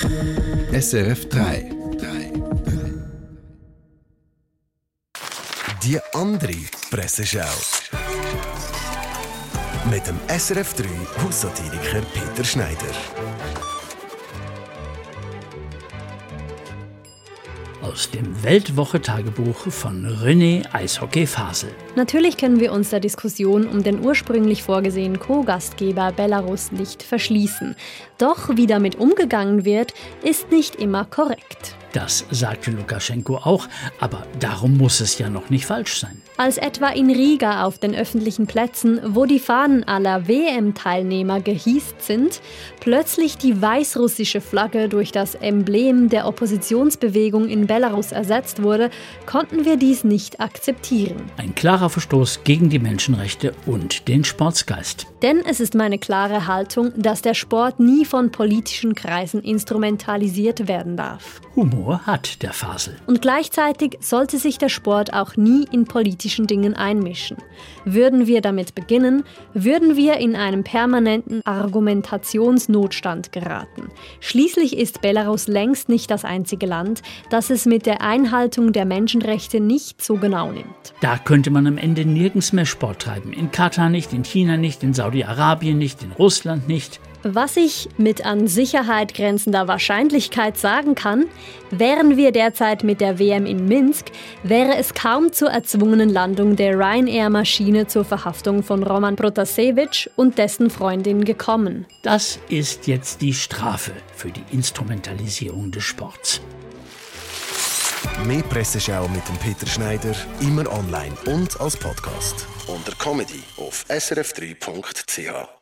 SRF 3. Die andere Presseschau. Mit dem SRF 3 Haussatiriker Peter Schneider. Aus dem Weltwoche-Tagebuch von René Eishockey Fasel. Natürlich können wir uns der Diskussion um den ursprünglich vorgesehenen Co-Gastgeber Belarus nicht verschließen. Doch wie damit umgegangen wird, ist nicht immer korrekt. Das sagte Lukaschenko auch, aber darum muss es ja noch nicht falsch sein. Als etwa in Riga auf den öffentlichen Plätzen, wo die Fahnen aller WM-Teilnehmer gehießt sind, plötzlich die weißrussische Flagge durch das Emblem der Oppositionsbewegung in Belarus ersetzt wurde, konnten wir dies nicht akzeptieren. Ein klarer Verstoß gegen die Menschenrechte und den Sportsgeist. Denn es ist meine klare Haltung, dass der Sport nie von politischen Kreisen instrumentalisiert werden darf. Humor hat der Fasel. Und gleichzeitig sollte sich der Sport auch nie in politischen Dingen einmischen. Würden wir damit beginnen, würden wir in einen permanenten Argumentationsnotstand geraten. Schließlich ist Belarus längst nicht das einzige Land, das es mit der Einhaltung der Menschenrechte nicht so genau nimmt. Da könnte man am Ende nirgends mehr Sport treiben. In Katar nicht, in China nicht, in Saudi-Arabien nicht, in Russland nicht. Was ich mit an Sicherheit grenzender Wahrscheinlichkeit sagen kann, wären wir derzeit mit der WM in Minsk, wäre es kaum zur erzwungenen Landung der Ryanair-Maschine zur Verhaftung von Roman Protasevich und dessen Freundin gekommen. Das ist jetzt die Strafe für die Instrumentalisierung des Sports. Mehr Presseschau mit dem Peter Schneider, immer online und als Podcast. Unter Comedy auf srf3.ch.